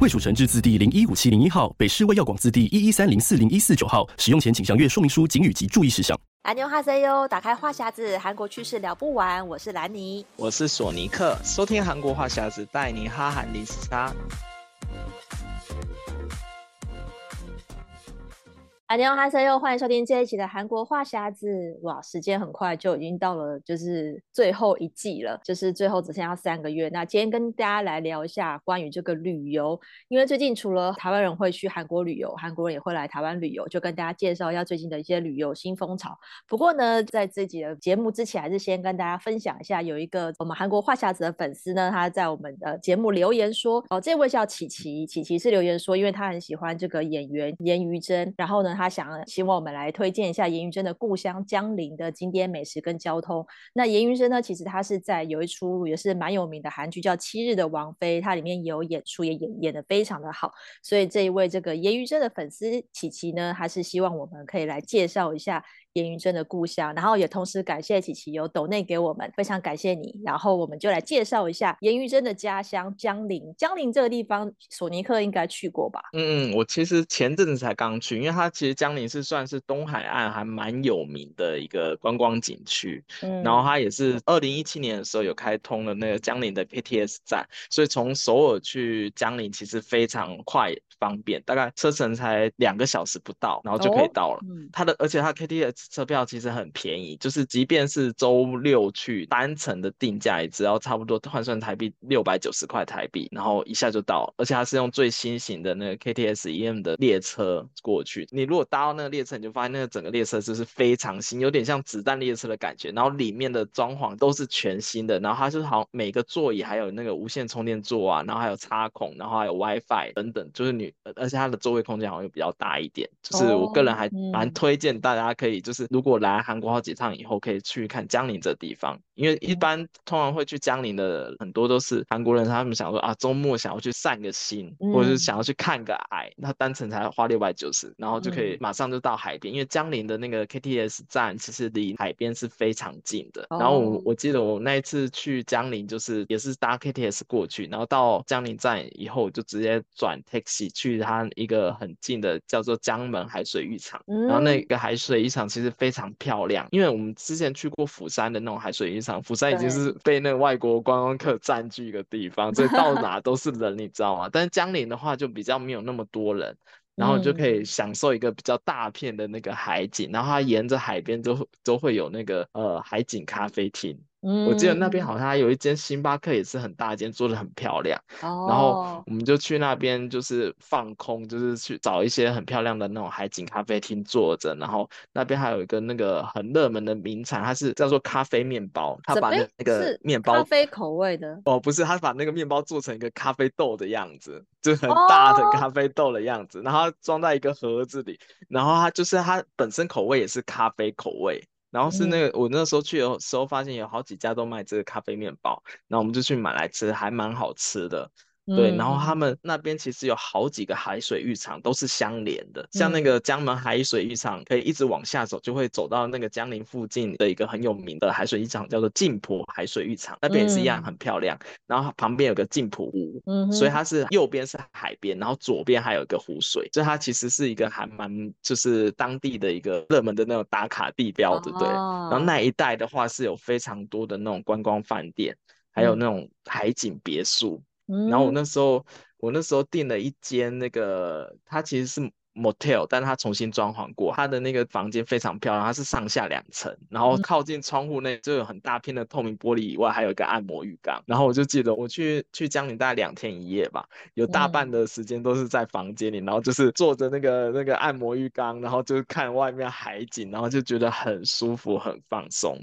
卫蜀成制字第零一五七零一号，北市卫药广字第一一三零四零一四九号。使用前请详阅说明书、警语及注意事项。安妞哈塞哟，打开话匣子，韩国趣事聊不完。我是兰尼，我是索尼克，收听韩国话匣子，带你哈韩零时差。大家好，欢迎收听这一期的韩国话匣子。哇，时间很快就已经到了，就是最后一季了，就是最后只剩下三个月。那今天跟大家来聊一下关于这个旅游，因为最近除了台湾人会去韩国旅游，韩国人也会来台湾旅游，就跟大家介绍一下最近的一些旅游新风潮。不过呢，在这集的节目之前，还是先跟大家分享一下，有一个我们韩国话匣子的粉丝呢，他在我们的节目留言说，哦，这位叫琪琪，琪琪是留言说，因为他很喜欢这个演员严于真，然后呢。他想希望我们来推荐一下严于真的故乡江陵的经典美食跟交通。那严于真呢，其实他是在有一出也是蛮有名的韩剧叫《七日的王妃》，它里面有演出，也演演的非常的好。所以这一位这个严于真的粉丝琪琪呢，还是希望我们可以来介绍一下。严于真的故乡，然后也同时感谢琪琪有抖内给我们，非常感谢你。然后我们就来介绍一下严于真的家乡江陵。江陵这个地方，索尼克应该去过吧？嗯嗯，我其实前阵子才刚去，因为它其江陵是算是东海岸还蛮有名的一个观光景区。嗯，然后它也是二零一七年的时候有开通了那个江陵的 KTS 站，所以从首尔去江陵其实非常快方便，大概车程才两个小时不到，然后就可以到了。哦嗯、它的而且它 KTS 车票其实很便宜，就是即便是周六去单程的定价也只要差不多换算台币六百九十块台币，然后一下就到。而且它是用最新型的那个 KTS EM 的列车过去。你如果搭到那个列车，你就发现那个整个列车就是非常新，有点像子弹列车的感觉。然后里面的装潢都是全新的，然后它是好像每个座椅还有那个无线充电座啊，然后还有插孔，然后还有 WiFi 等等，就是你而且它的座位空间好像又比较大一点。就是我个人还蛮推荐大家可以就是。如果来韩国好几趟以后，可以去看江陵这地方，因为一般通常会去江陵的很多都是韩国人，他们想说啊，周末想要去散个心，或者是想要去看个海，那单程才花六百九十，然后就可以马上就到海边，因为江陵的那个 KTS 站其实离海边是非常近的。然后我我记得我那一次去江陵，就是也是搭 KTS 过去，然后到江陵站以后就直接转 taxi 去它一个很近的叫做江门海水浴场，然后那个海水浴场其实。非常漂亮，因为我们之前去过釜山的那种海水浴场，釜山已经是被那个外国观光客占据一个地方，所以到哪都是人，你知道吗？但是江陵的话就比较没有那么多人，然后你就可以享受一个比较大片的那个海景，然后它沿着海边都都会有那个呃海景咖啡厅。我记得那边好像还有一间星巴克，也是很大间，做的很漂亮。Oh. 然后我们就去那边，就是放空，就是去找一些很漂亮的那种海景咖啡厅坐着。然后那边还有一个那个很热门的名产，它是叫做咖啡面包。它把那个面包咖啡口味的哦，不是，他把那个面包做成一个咖啡豆的样子，就很大的咖啡豆的样子，oh. 然后装在一个盒子里，然后它就是它本身口味也是咖啡口味。然后是那个，我那时候去的时候发现有好几家都卖这个咖啡面包，然后我们就去买来吃，还蛮好吃的。对，然后他们那边其实有好几个海水浴场都是相连的，像那个江门海水浴场，可以一直往下走，就会走到那个江陵附近的一个很有名的海水浴场，叫做镜浦海水浴场，那边也是一样很漂亮。然后旁边有个镜浦湖，所以它是右边是海边，然后左边还有一个湖水，所以它其实是一个还蛮就是当地的一个热门的那种打卡地标，对不对？然后那一带的话是有非常多的那种观光饭店，还有那种海景别墅。然后我那时候，我那时候订了一间那个，它其实是。motel，但是它重新装潢过，它的那个房间非常漂亮，它是上下两层，然后靠近窗户内就有很大片的透明玻璃以外，还有一个按摩浴缸。然后我就记得我去去江陵大概两天一夜吧，有大半的时间都是在房间里，然后就是坐着那个那个按摩浴缸，然后就看外面海景，然后就觉得很舒服很放松。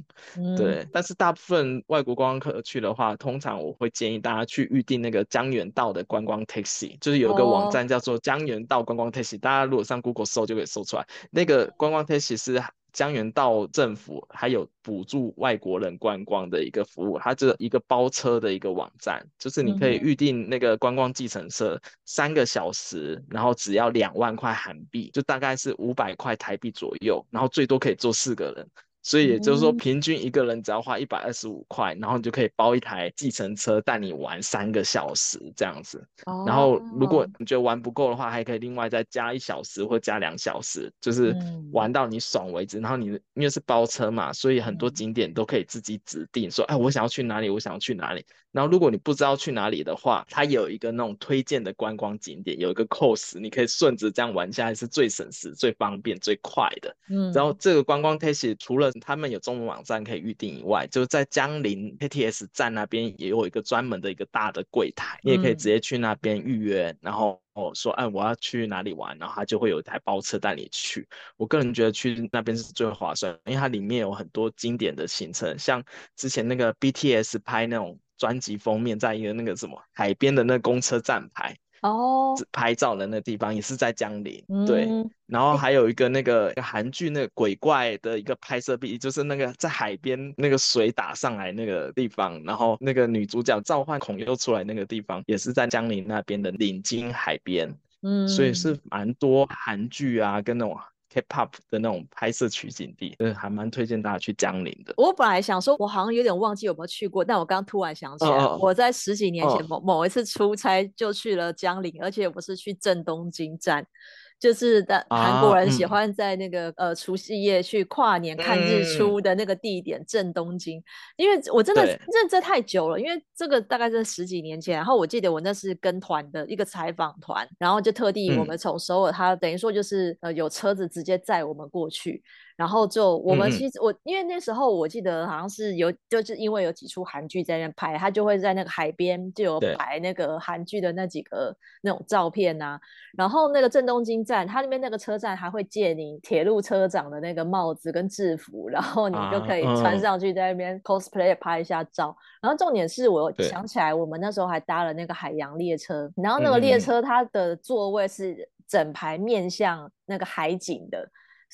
对，但是大部分外国观光客去的话，通常我会建议大家去预定那个江原道的观光 taxi，就是有一个网站叫做江原道观光 taxi，大家。家如果上 Google 搜就可以搜出来。那个观光 taxi 是江原道政府还有补助外国人观光的一个服务，它这一个包车的一个网站，就是你可以预定那个观光计程车三个小时，然后只要两万块韩币，就大概是五百块台币左右，然后最多可以坐四个人。所以也就是说，平均一个人只要花一百二十五块，然后你就可以包一台计程车带你玩三个小时这样子。然后如果你觉得玩不够的话，还可以另外再加一小时或加两小时，就是玩到你爽为止。然后你因为是包车嘛，所以很多景点都可以自己指定说，哎，我想要去哪里，我想要去哪里。然后如果你不知道去哪里的话，它有一个那种推荐的观光景点，有一个 course，你可以顺着这样玩下来，是最省时、最方便、最快的。嗯，然后这个观光 taxi 除了他们有中文网站可以预定以外，就是在江陵 KTS 站那边也有一个专门的一个大的柜台，你也可以直接去那边预约，然后哦说，哎，我要去哪里玩，然后他就会有一台包车带你去。我个人觉得去那边是最划算，因为它里面有很多经典的行程，像之前那个 BTS 拍那种专辑封面，在一个那个什么海边的那公车站牌。哦，oh. 拍照的那个地方也是在江陵，嗯、对，然后还有一个那个韩剧那个鬼怪的一个拍摄地，就是那个在海边那个水打上来那个地方，然后那个女主角召唤孔侑出来那个地方，也是在江陵那边的领津海边，嗯，所以是蛮多韩剧啊跟那种。K-pop 的那种拍摄取景地，就是还蛮推荐大家去江陵的。我本来想说，我好像有点忘记有没有去过，但我刚刚突然想起来，我在十几年前某、某一次出差就去了江陵，而且我是去正东京站。就是的，韩国人喜欢在那个、啊嗯、呃除夕夜去跨年看日出的那个地点正东京，嗯、因为我真的认对这太久了，因为这个大概是十几年前，然后我记得我那是跟团的一个采访团，然后就特地我们从首尔，他等于说就是呃有车子直接载我们过去。然后就我们其实我因为那时候我记得好像是有就是因为有几出韩剧在那拍，他就会在那个海边就有摆那个韩剧的那几个那种照片啊。然后那个正东京站，他那边那个车站还会借你铁路车长的那个帽子跟制服，然后你就可以穿上去在那边 cosplay 拍一下照。然后重点是我想起来，我们那时候还搭了那个海洋列车，然后那个列车它的座位是整排面向那个海景的。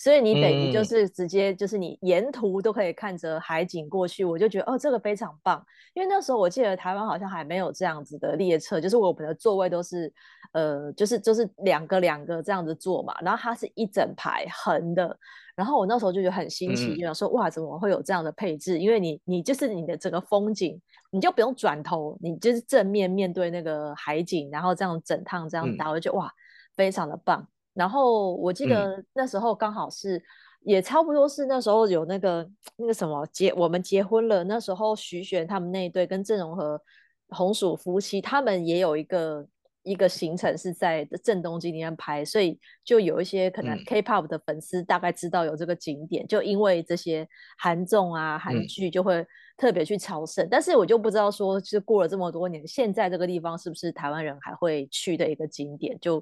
所以你等于就是直接就是你沿途都可以看着海景过去，嗯、我就觉得哦，这个非常棒。因为那时候我记得台湾好像还没有这样子的列车，就是我们的座位都是呃，就是就是两个两个这样子坐嘛，然后它是一整排横的。然后我那时候就觉得很新奇，嗯、就想说哇，怎么会有这样的配置？因为你你就是你的整个风景，你就不用转头，你就是正面面对那个海景，然后这样整趟这样打，我就觉得哇，非常的棒。然后我记得那时候刚好是，嗯、也差不多是那时候有那个那个什么结，我们结婚了。那时候徐玄他们那一对跟郑容和红薯夫妻，他们也有一个一个行程是在正东京那边拍，所以就有一些可能 K-pop 的粉丝大概知道有这个景点，嗯、就因为这些韩综啊韩剧就会特别去朝圣。嗯、但是我就不知道说，就是过了这么多年，现在这个地方是不是台湾人还会去的一个景点？就。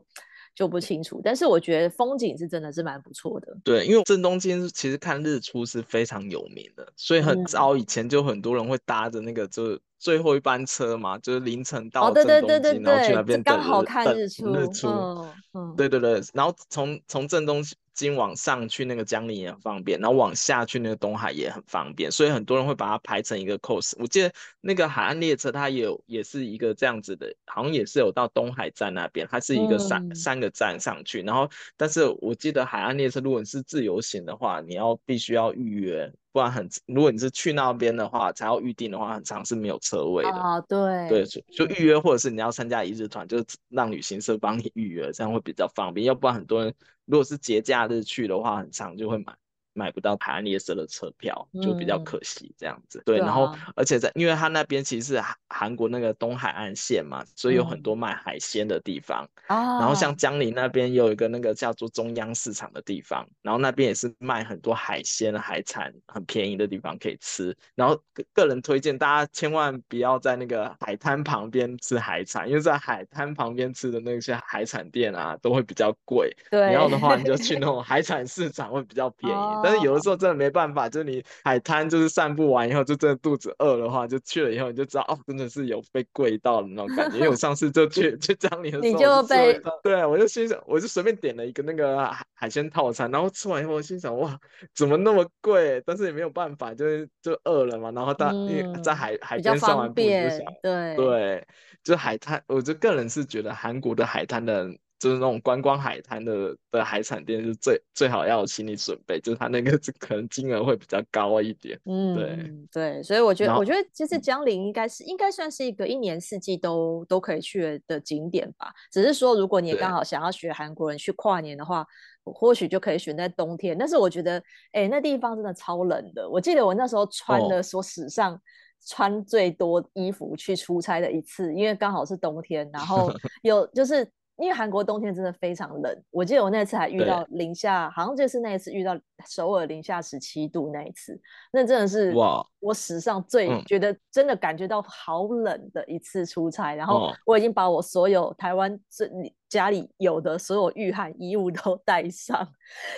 就不清楚，但是我觉得风景是真的是蛮不错的。对，因为正东京其实看日出是非常有名的，所以很早以前就很多人会搭着那个就最后一班车嘛，就是凌晨到正东京，哦、对对对对对，然后去那边刚好看日出。日出，嗯，嗯对对对，然后从从正东。今往上去那个江陵也很方便，然后往下去那个东海也很方便，所以很多人会把它排成一个 course。我记得那个海岸列车它也有也是一个这样子的，好像也是有到东海站那边，它是一个三、嗯、三个站上去。然后，但是我记得海岸列车如果你是自由行的话，你要必须要预约，不然很如果你是去那边的话才要预定的话，很长是没有车位的。啊，对对，就预约或者是你要参加一日团，就让旅行社帮你预约，这样会比较方便。要不然很多人。如果是节假日去的话，很长就会买。买不到海岸列车的车票，就比较可惜这样子。嗯、对，然后而且在，因为它那边其实是韩国那个东海岸线嘛，所以有很多卖海鲜的地方。嗯、然后像江陵那边有一个那个叫做中央市场的地方，然后那边也是卖很多海鲜、海产很便宜的地方可以吃。然后个个人推荐大家千万不要在那个海滩旁边吃海产，因为在海滩旁边吃的那些海产店啊都会比较贵。对，然后的话你就去那种海产市场会比较便宜。哦 但是有的时候真的没办法，就是你海滩就是散步完以后，就真的肚子饿的话，就去了以后你就知道哦，真的是有被跪到的那种感觉。因为我 上次就去去江陵的时候，你就被对，我就心想，我就随便点了一个那个海海鲜套餐，然后吃完以后我心想哇，怎么那么贵？但是也没有办法，就是就饿了嘛。然后当、嗯、在海海边散完步就想，对对，就海滩，我就个人是觉得韩国的海滩的。就是那种观光海滩的的海产店是最最好要有心理准备，就是它那个 可能金额会比较高一点。嗯，对对，所以我觉得我觉得其实江陵应该是应该算是一个一年四季都都可以去的景点吧。只是说如果你刚好想要学韩国人去跨年的话，或许就可以选在冬天。但是我觉得，哎、欸，那地方真的超冷的。我记得我那时候穿的说史上穿最多衣服去出差的一次，哦、因为刚好是冬天，然后 有就是。因为韩国冬天真的非常冷，我记得我那次还遇到零下，好像就是那一次遇到首尔零下十七度那一次，那真的是我史上最觉得真的感觉到好冷的一次出差。嗯、然后我已经把我所有台湾这家里有的所有御寒衣物都 带上，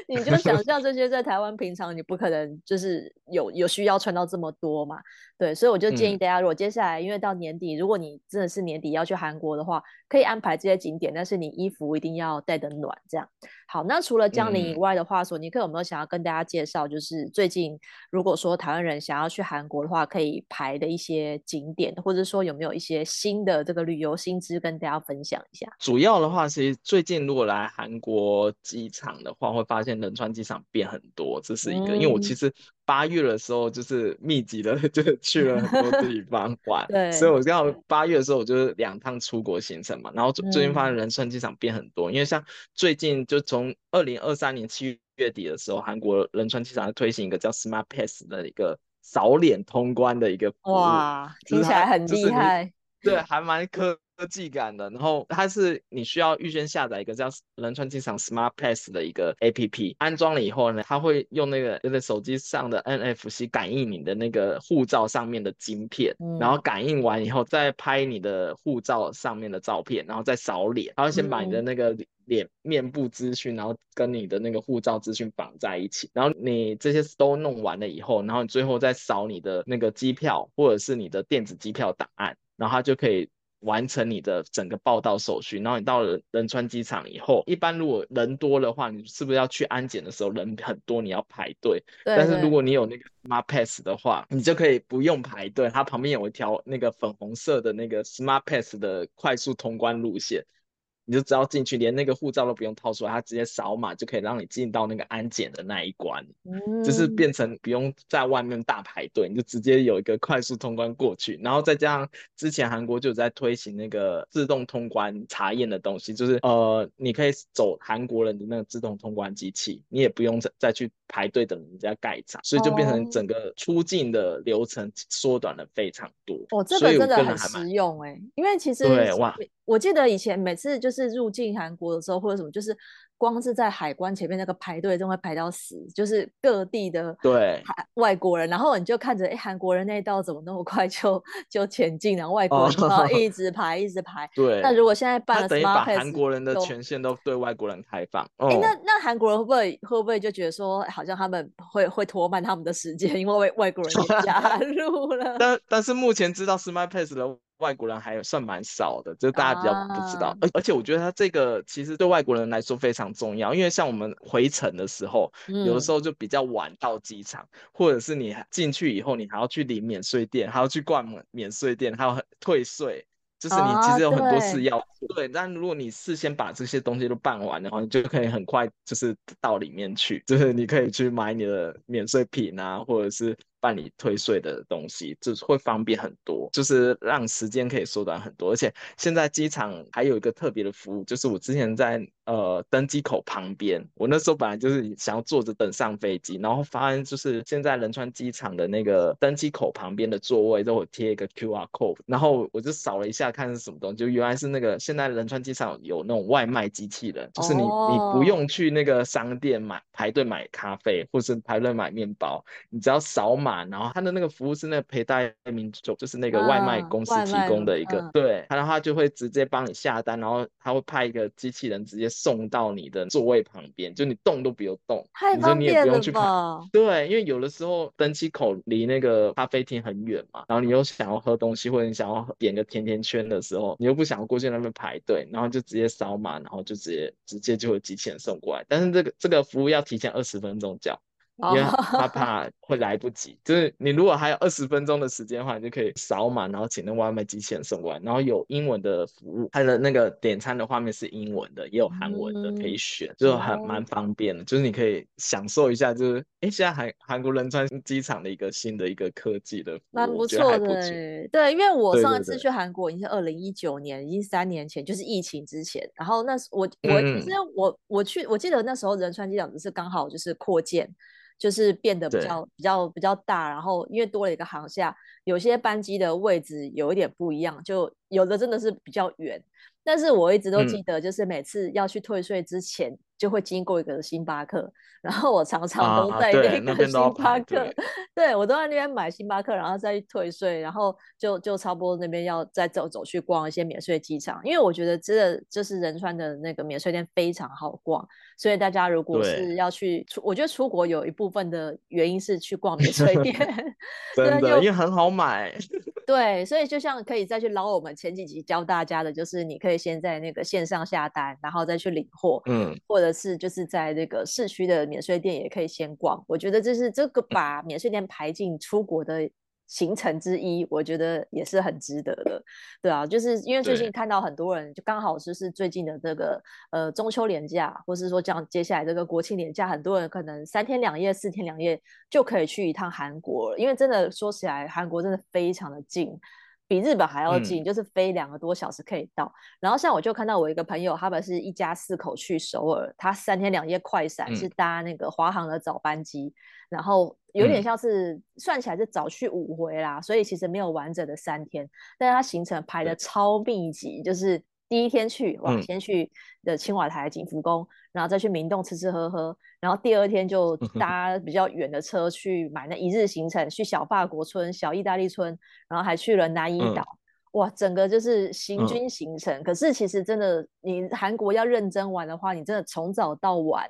你就想象这些在台湾平常你不可能就是有有需要穿到这么多嘛。对，所以我就建议大家，如果接下来因为到年底，如果你真的是年底要去韩国的话，可以安排这些景点，但是你衣服一定要带的暖。这样好。那除了江陵以外的话，索尼克有没有想要跟大家介绍？就是最近如果说台湾人想要去韩国的话，可以排的一些景点，或者说有没有一些新的这个旅游新知跟大家分享一下？主要的话，其实最近如果来韩国机场的话，会发现仁川机场变很多，这是一个，嗯、因为我其实。八月的时候，就是密集的，就是去了很多地方玩。对，所以我刚好八月的时候，我就是两趟出国行程嘛。然后最近发现仁川机场变很多，嗯、因为像最近就从二零二三年七月底的时候，韩国仁川机场推行一个叫 Smart Pass 的一个扫脸通关的一个服务。哇，听起来很厉害。对，还蛮科技感的。然后它是你需要预先下载一个叫仁川机场 Smart Pass 的一个 APP，安装了以后呢，它会用那个那个手机上的 NFC 感应你的那个护照上面的晶片，嗯、然后感应完以后再拍你的护照上面的照片，然后再扫脸，然后先把你的那个脸面部资讯，然后跟你的那个护照资讯绑在一起，然后你这些都弄完了以后，然后你最后再扫你的那个机票或者是你的电子机票档案。然后它就可以完成你的整个报到手续。然后你到了仁川机场以后，一般如果人多的话，你是不是要去安检的时候人很多，你要排队？对对。但是如果你有那个 Smart Pass 的话，你就可以不用排队，它旁边有一条那个粉红色的那个 Smart Pass 的快速通关路线。你就只要进去，连那个护照都不用掏出来，它直接扫码就可以让你进到那个安检的那一关，嗯、就是变成不用在外面大排队，你就直接有一个快速通关过去。然后再加上之前韩国就有在推行那个自动通关查验的东西，就是呃，你可以走韩国人的那个自动通关机器，你也不用再再去排队等人家盖章，所以就变成整个出境的流程缩短了非常多。哦，这个真的很实用哎、欸，因为其实对哇。我记得以前每次就是入境韩国的时候，或者什么，就是光是在海关前面那个排队，都会排到死，就是各地的对外国人，然后你就看着，哎，韩国人那一道怎么那么快 就就前进，然后外国人然后一直排一直排。对。那如果现在办了 Smart Pass，韩国人的权限都对外国人开放。哎，那那韩国人会不会会不会就觉得说，好像他们会会拖慢他们的时间，因为外国人也 加入了。但但是目前知道 Smart Pass 的。外国人还算蛮少的，就大家比较不知道。而、啊、而且我觉得他这个其实对外国人来说非常重要，因为像我们回程的时候，嗯、有的时候就比较晚到机场，或者是你进去以后，你还要去领免税店，还要去逛免税店，还要退税，就是你其实有很多事要对，但如果你事先把这些东西都办完的话，你就可以很快就是到里面去，就是你可以去买你的免税品啊，或者是。办理退税的东西，就是会方便很多，就是让时间可以缩短很多。而且现在机场还有一个特别的服务，就是我之前在呃登机口旁边，我那时候本来就是想要坐着等上飞机，然后发现就是现在仁川机场的那个登机口旁边的座位都有贴一个 QR code，然后我就扫了一下看是什么东西，就原来是那个现在仁川机场有那种外卖机器人，就是你你不用去那个商店买排队买咖啡，或是排队买面包，你只要扫码。然后他的那个服务是那个陪带民众，就是那个外卖公司提供的一个，啊、对，他的话就会直接帮你下单，然后他会派一个机器人直接送到你的座位旁边，就你动都不用动，太方便了吧？对，因为有的时候登机口离那个咖啡厅很远嘛，然后你又想要喝东西，或者你想要点个甜甜圈的时候，你又不想要过去那边排队，然后就直接扫码，然后就直接直接就会机器人送过来。但是这个这个服务要提前二十分钟叫。因为他怕 会来不及，就是你如果还有二十分钟的时间的话，你就可以扫码，然后请那外卖机器人送过来，然后有英文的服务，它的那个点餐的画面是英文的，也有韩文的可以选，就很蛮方便的，就是你可以享受一下，就是哎，现在韩韩国仁川机场的一个新的一个科技的服务，蛮不错的，对，因为我上一次去韩国已经是二零一九年，已经三年前，就是疫情之前，然后那时我我其实我我去，我记得那时候仁川机场只是刚好就是扩建。就是变得比较比较比较大，然后因为多了一个航厦，有些班机的位置有一点不一样，就有的真的是比较远。但是我一直都记得，就是每次要去退税之前。嗯就会经过一个星巴克，然后我常常都在那个星巴克，对我都在那边买星巴克，然后再去退税，然后就就差不多那边要再走走去逛一些免税机场，因为我觉得真的就是仁川的那个免税店非常好逛，所以大家如果是要去出，我觉得出国有一部分的原因是去逛免税 店，真的，因为很好买。对，所以就像可以再去捞我们前几集教大家的，就是你可以先在那个线上下单，然后再去领货，嗯，或者是就是在那个市区的免税店也可以先逛。我觉得这是这个把免税店排进出国的行程之一，我觉得也是很值得的，对啊，就是因为最近看到很多人，就刚好就是最近的这个呃中秋连假，或是说这样接下来这个国庆连假，很多人可能三天两夜、四天两夜就可以去一趟韩国了，因为真的说起来，韩国真的非常的近。比日本还要近，嗯、就是飞两个多小时可以到。然后像我就看到我一个朋友，他们是一家四口去首尔，他三天两夜快闪是搭那个华航的早班机，嗯、然后有点像是、嗯、算起来是早去五回啦，所以其实没有完整的三天，但是他行程排的超密集，就是。第一天去哇，先去的青瓦台、景福宫，嗯、然后再去明洞吃吃喝喝，然后第二天就搭比较远的车去买那一日行程，去小法国村、小意大利村，然后还去了南怡岛，嗯、哇，整个就是行军行程。嗯、可是其实真的，你韩国要认真玩的话，你真的从早到晚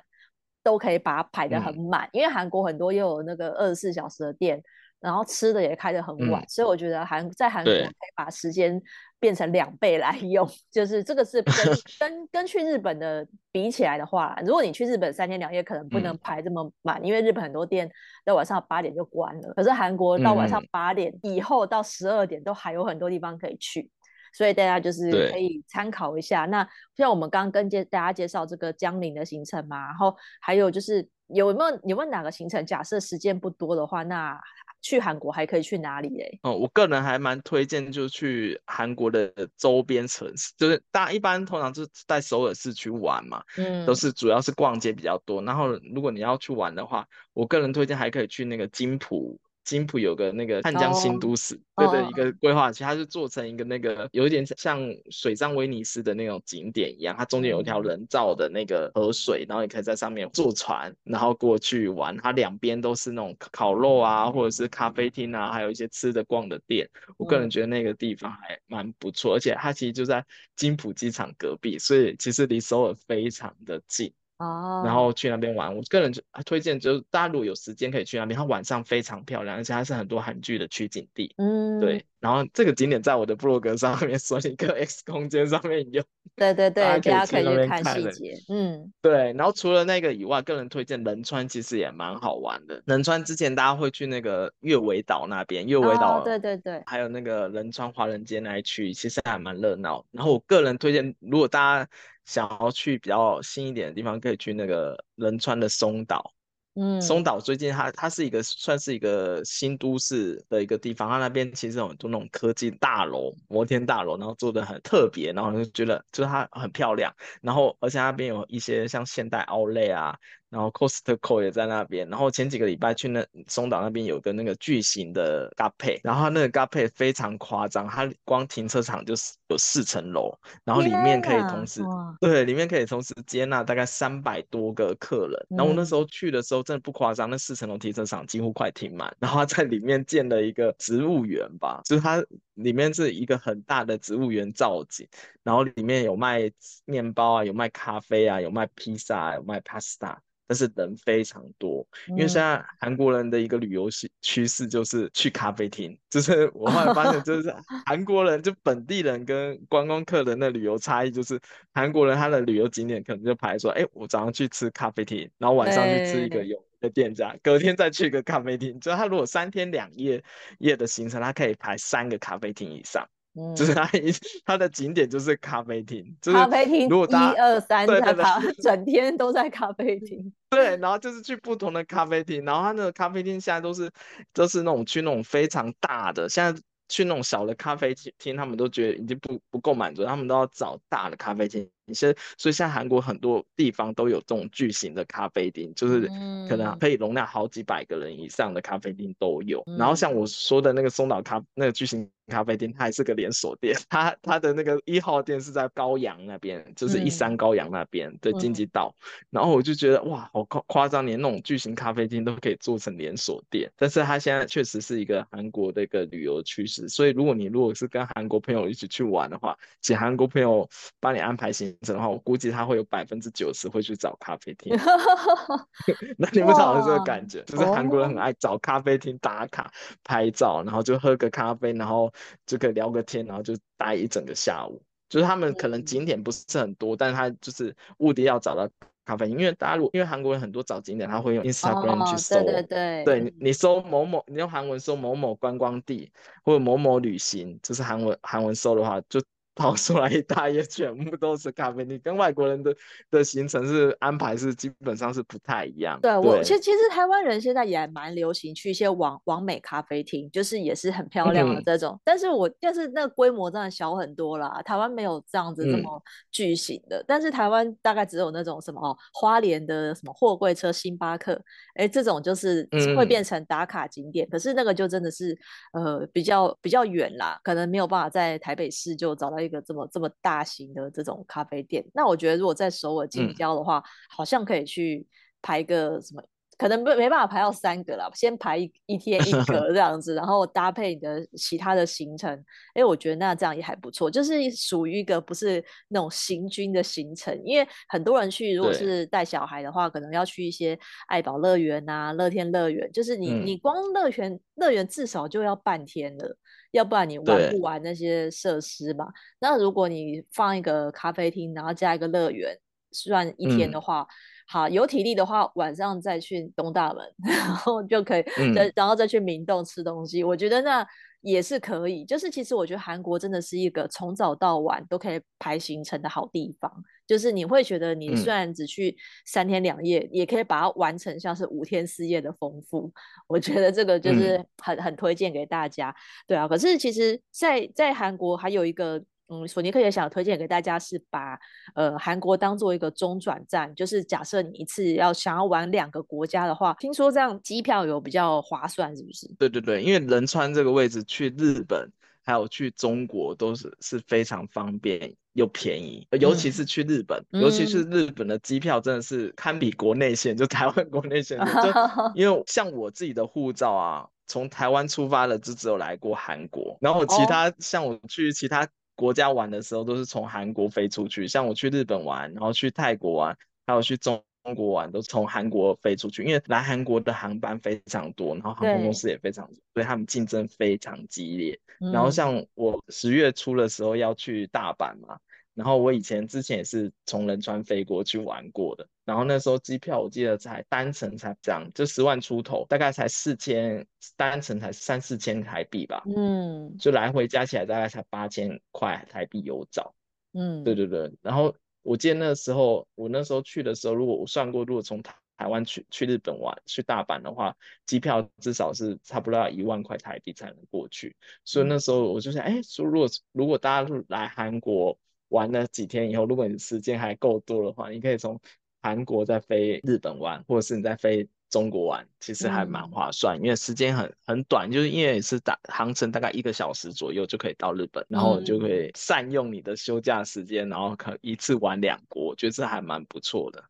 都可以把它排得很满，嗯、因为韩国很多又有那个二十四小时的店。然后吃的也开得很晚，嗯、所以我觉得韩在韩国可以把时间变成两倍来用，就是这个是跟 跟跟去日本的比起来的话，如果你去日本三天两夜可能不能排这么满，嗯、因为日本很多店到晚上八点就关了，可是韩国到晚上八点以后到十二点都还有很多地方可以去，所以大家就是可以参考一下。那像我们刚刚跟介大家介绍这个江陵的行程嘛，然后还有就是有没有有没有哪个行程，假设时间不多的话，那去韩国还可以去哪里嘞？哦，我个人还蛮推荐，就去韩国的周边城市，就是大家一般通常就是在首尔市区玩嘛，嗯，都是主要是逛街比较多。然后如果你要去玩的话，我个人推荐还可以去那个金浦。金浦有个那个汉江新都市，对的一个规划其实，它是做成一个那个有一点像水上威尼斯的那种景点一样，它中间有一条人造的那个河水，然后你可以在上面坐船，然后过去玩。它两边都是那种烤肉啊，或者是咖啡厅啊，还有一些吃的逛的店。我个人觉得那个地方还蛮不错，而且它其实就在金浦机场隔壁，所以其实离首尔非常的近。哦，然后去那边玩，我个人就推荐，就是大家如果有时间可以去那边，它晚上非常漂亮，而且它是很多韩剧的取景地。嗯，对。然后这个景点在我的部落格上面，索尼克 X 空间上面有。对对对，大家可以去看细节。嗯，对。然后除了那个以外，个人推荐仁川，其实也蛮好玩的。仁川之前大家会去那个月尾岛那边，月尾岛、哦，对对对，还有那个仁川华人街那一区，其实还蛮热闹。然后我个人推荐，如果大家。想要去比较新一点的地方，可以去那个仁川的松岛。嗯，松岛最近它它是一个算是一个新都市的一个地方，它那边其实有很多那种科技大楼、摩天大楼，然后做的很特别，然后就觉得就是它很漂亮。然后而且那边有一些像现代奥莱啊。然后 Costco 也在那边，然后前几个礼拜去那松岛那边有个那个巨型的 Gappa，然后它那个 Gappa 非常夸张，它光停车场就是有四层楼，然后里面可以同时对，里面可以同时接纳大概三百多个客人。然后我那时候去的时候真的不夸张，那四层楼停车场几乎快停满，然后他在里面建了一个植物园吧，就是它。里面是一个很大的植物园造景，然后里面有卖面包啊，有卖咖啡啊，有卖披萨啊，有卖 pasta。但是人非常多，因为现在韩国人的一个旅游趋趋势就是去咖啡厅，就是我后来发现，就是 韩国人就本地人跟观光客人的那旅游差异，就是韩国人他的旅游景点可能就排说，哎，我早上去吃咖啡厅，然后晚上去吃一个有的店家，隔天再去一个咖啡厅，就他如果三天两夜夜的行程，他可以排三个咖啡厅以上。嗯，就是他一他的景点就是咖啡厅，就是咖啡厅。如果一二三，对对对，整天都在咖啡厅。对，然后就是去不同的咖啡厅，然后他那个咖啡厅现在都是都是那种去那种非常大的，现在去那种小的咖啡厅，他们都觉得已经不不够满足，他们都要找大的咖啡厅。所以，所以现在韩国很多地方都有这种巨型的咖啡厅，就是可能可以容纳好几百个人以上的咖啡厅都有。然后像我说的那个松岛咖那个巨型咖啡厅，它还是个连锁店，它它的那个一号店是在高阳那边，就是一山高阳那边的经济道。然后我就觉得哇，好夸夸张，连那种巨型咖啡厅都可以做成连锁店。但是它现在确实是一个韩国的一个旅游趋势。所以如果你如果是跟韩国朋友一起去玩的话，请韩国朋友帮你安排行程的话，我估计他会有百分之九十会去找咖啡厅。那你不知道这个感觉，就是韩国人很爱找咖啡厅打卡拍照，然后就喝个咖啡，然后就可以聊个天，然后就待一整个下午。就是他们可能景点不是很多，但是他就是目的要找到咖啡，因为大家如果因为韩国人很多找景点，他会用 Instagram 去搜，对对对，对你搜某某，你用韩文搜某某观光地或者某某旅行，就是韩文韩文搜的话就。跑出来一大页，全部都是咖啡。你跟外国人的的行程是安排是基本上是不太一样。对，对我其实其实台湾人现在也蛮流行去一些网网美咖啡厅，就是也是很漂亮的这种。嗯、但是我但是那个规模真的小很多啦，台湾没有这样子这么巨型的。嗯、但是台湾大概只有那种什么哦，花莲的什么货柜车星巴克，哎，这种就是会变成打卡景点。嗯、可是那个就真的是呃比较比较远啦，可能没有办法在台北市就找到。一个这么这么大型的这种咖啡店，那我觉得如果在首尔近郊的话，嗯、好像可以去排个什么，可能没没办法排到三个啦，先排一一天一个 这样子，然后搭配你的其他的行程，哎，我觉得那这样也还不错，就是属于一个不是那种行军的行程，因为很多人去如果是带小孩的话，可能要去一些爱宝乐园啊、乐天乐园，就是你、嗯、你光乐园乐园至少就要半天了。要不然你玩不完那些设施嘛？那如果你放一个咖啡厅，然后加一个乐园，算一天的话，嗯、好，有体力的话，晚上再去东大门，然后就可以，再、嗯、然后再去明洞吃东西。我觉得那也是可以。就是其实我觉得韩国真的是一个从早到晚都可以排行程的好地方。就是你会觉得你虽然只去三天两夜，嗯、也可以把它完成像是五天四夜的丰富。我觉得这个就是很、嗯、很推荐给大家。对啊，可是其实在，在在韩国还有一个，嗯，索尼克也想推荐给大家是把呃韩国当做一个中转站。就是假设你一次要想要玩两个国家的话，听说这样机票有比较划算，是不是？对对对，因为仁川这个位置去日本。还有去中国都是是非常方便又便宜，尤其是去日本，嗯、尤其是日本的机票真的是堪比国内线，就台湾国内线。就 因为像我自己的护照啊，从台湾出发的就只有来过韩国，然后其他、哦、像我去其他国家玩的时候，都是从韩国飞出去。像我去日本玩，然后去泰国玩，还有去中。中国玩都从韩国飞出去，因为来韩国的航班非常多，然后航空公司也非常多，所以他们竞争非常激烈。嗯、然后像我十月初的时候要去大阪嘛，然后我以前之前也是从仁川飞过去玩过的，然后那时候机票我记得才单程才这样，就十万出头，大概才四千，单程才三四千台币吧，嗯，就来回加起来大概才八千块台币有找，嗯，对对对，然后。我记得那时候，我那时候去的时候，如果我算过，如果从台台湾去去日本玩，去大阪的话，机票至少是差不多要一万块台币才能过去。所以那时候我就想，哎，说如果如果大家来韩国玩了几天以后，如果你时间还够多的话，你可以从韩国再飞日本玩，或者是你再飞。中国玩其实还蛮划算，嗯、因为时间很很短，就是因为是打航程大概一个小时左右就可以到日本，然后就可以善用你的休假时间，然后可一次玩两国，我觉得这还蛮不错的。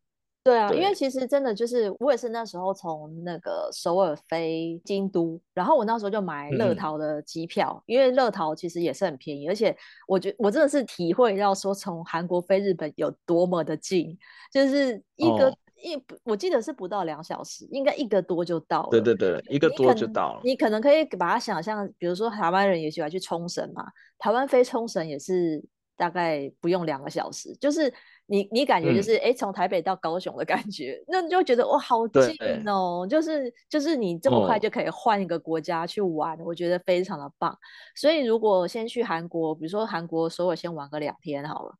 对啊，因为其实真的就是我也是那时候从那个首尔飞京都，然后我那时候就买乐淘的机票，嗯、因为乐淘其实也是很便宜，而且我觉我真的是体会到说从韩国飞日本有多么的近，就是一个、哦、一我记得是不到两小时，应该一个多就到了。对对对，一个多就到了。你可能可以把它想象，比如说台湾人也喜欢去冲绳嘛，台湾飞冲绳也是大概不用两个小时，就是。你你感觉就是哎，从、嗯、台北到高雄的感觉，那你就觉得哇，好近哦！就是就是你这么快就可以换一个国家去玩，哦，我觉得非常的棒。所以如果先去韩国，比如说韩国首尔先玩个两天好了，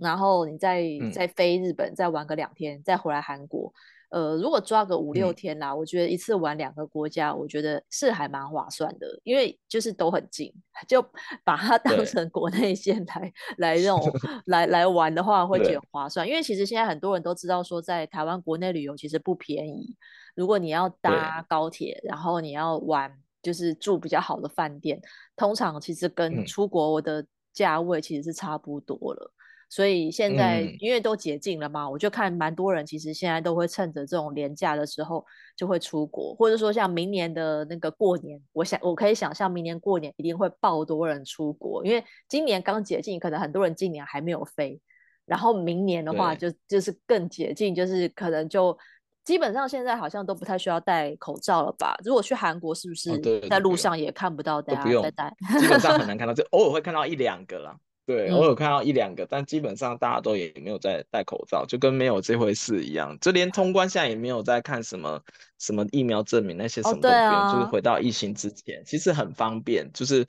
然后你再再飞日本，再玩个两天，再回来韩国。呃，如果抓个五六天啦，嗯，我觉得一次玩两个国家，我觉得是还蛮划算的，因为就是都很近，就把它当成国内线来来这种 来来玩的话，会觉得划算。因为其实现在很多人都知道说，在台湾国内旅游其实不便宜。如果你要搭高铁，然后你要玩，就是住比较好的饭店，通常其实跟出国的价位其实是差不多了。所以现在因为都解禁了嘛，嗯，我就看蛮多人其实现在都会趁着这种廉价的时候就会出国，或者说像明年的那个过年，我想我可以想象明年过年一定会爆多人出国，因为今年刚解禁，可能很多人今年还没有飞，然后明年的话就就是更解禁，就是可能就基本上现在好像都不太需要戴口罩了吧？如果去韩国是不是在路上也看不到大家在戴？基本上很 难看到，就偶尔会看到一两个啦。对，我有看到一两个，嗯，但基本上大家都也没有在戴口罩，就跟没有这回事一样。就连通关现在也没有在看什么什么疫苗证明那些什么都不用，哦啊，就是回到疫情之前，其实很方便，就是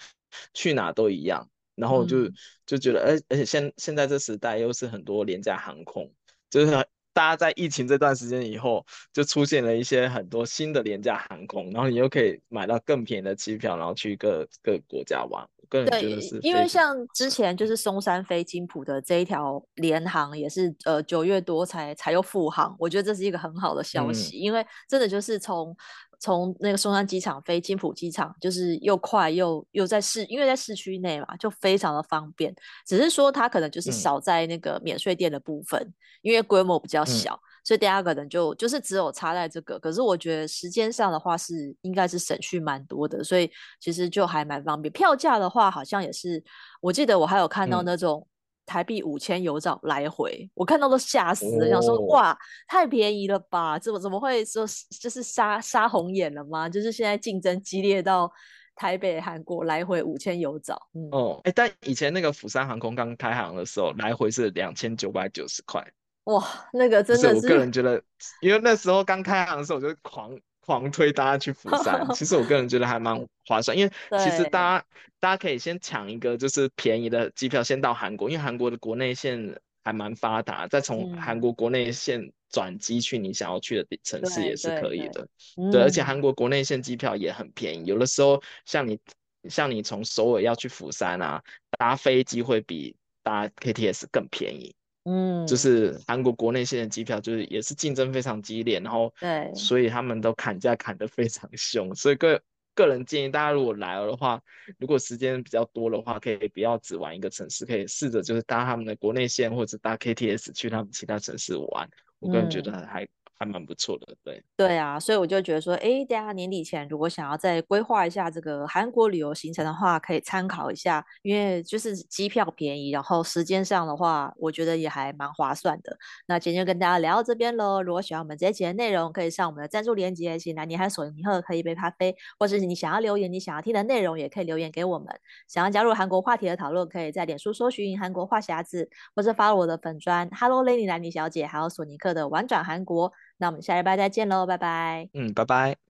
去哪都一样。然后就，嗯，就觉得，而而且现现在这时代又是很多廉价航空，就是。大家在疫情这段时间以后，就出现了一些很多新的廉价航空，然后你又可以买到更便宜的机票，然后去各各国家玩。我个人觉得是，因为像之前就是松山飞金浦的这一条联航，也是呃九月多才才又复航，我觉得这是一个很好的消息，嗯、因为真的就是从。从那个松山机场飞金浦机场，就是又快又又在市，因为在市区内嘛，就非常的方便。只是说它可能就是少在那个免税店的部分，嗯、因为规模比较小，嗯、所以大家可能就就是只有差在这个。可是我觉得时间上的话是应该是省去蛮多的，所以其实就还蛮方便。票价的话好像也是，我记得我还有看到那种。嗯台币五千油找来回，我看到都吓死了，想说哇，太便宜了吧？怎么怎么会说就是杀杀红眼了吗？就是现在竞争激烈到台北韩国来回五千油找。嗯、哦，哎，但以前那个釜山航空刚开航的时候，来回是两千九百九十块。哇，那个真的是，是我个人觉得，因为那时候刚开航的时候，我就狂。狂推大家去 釜山，其实我个人觉得还蛮 划算，因为其实大家大家可以先抢一个就是便宜的机票，先到韩国，因为韩国的国内线还蛮发达，再从韩国国内线转机去你想要去的城市也是可以的。对，对对对，而且韩国国内线机票也很便宜，有的时候像你像你从首尔要去釜山啊，搭飞机会比搭 KTS 更便宜。嗯，就是韩国国内线的机票，就是也是竞争非常激烈，然后对，所以他们都砍价砍得非常凶。所以个个人建议大家如果来了的话，如果时间比较多的话，可以不要只玩一个城市，可以试着就是搭他们的国内线或者搭 KTS 去他们其他城市玩。我个人觉得还。还蛮不错的，对对啊，所以我就觉得说，哎，大家年底前如果想要再规划一下这个韩国旅游行程的话，可以参考一下，因为就是机票便宜，然后时间上的话，我觉得也还蛮划算的。那今天就跟大家聊到这边喽。如果喜欢我们这一集的内容，可以上我们的赞助链接，请南尼和索尼克喝一杯咖啡，或是你想要留言，你想要听的内容，也可以留言给我们。想要加入韩国话题的讨论，可以在脸书搜寻韩国话匣子，或者发了我的粉砖 Hello Lady 南尼小姐，还有索尼克的玩转韩国。那我们下礼拜再见喽，拜拜。嗯，拜拜。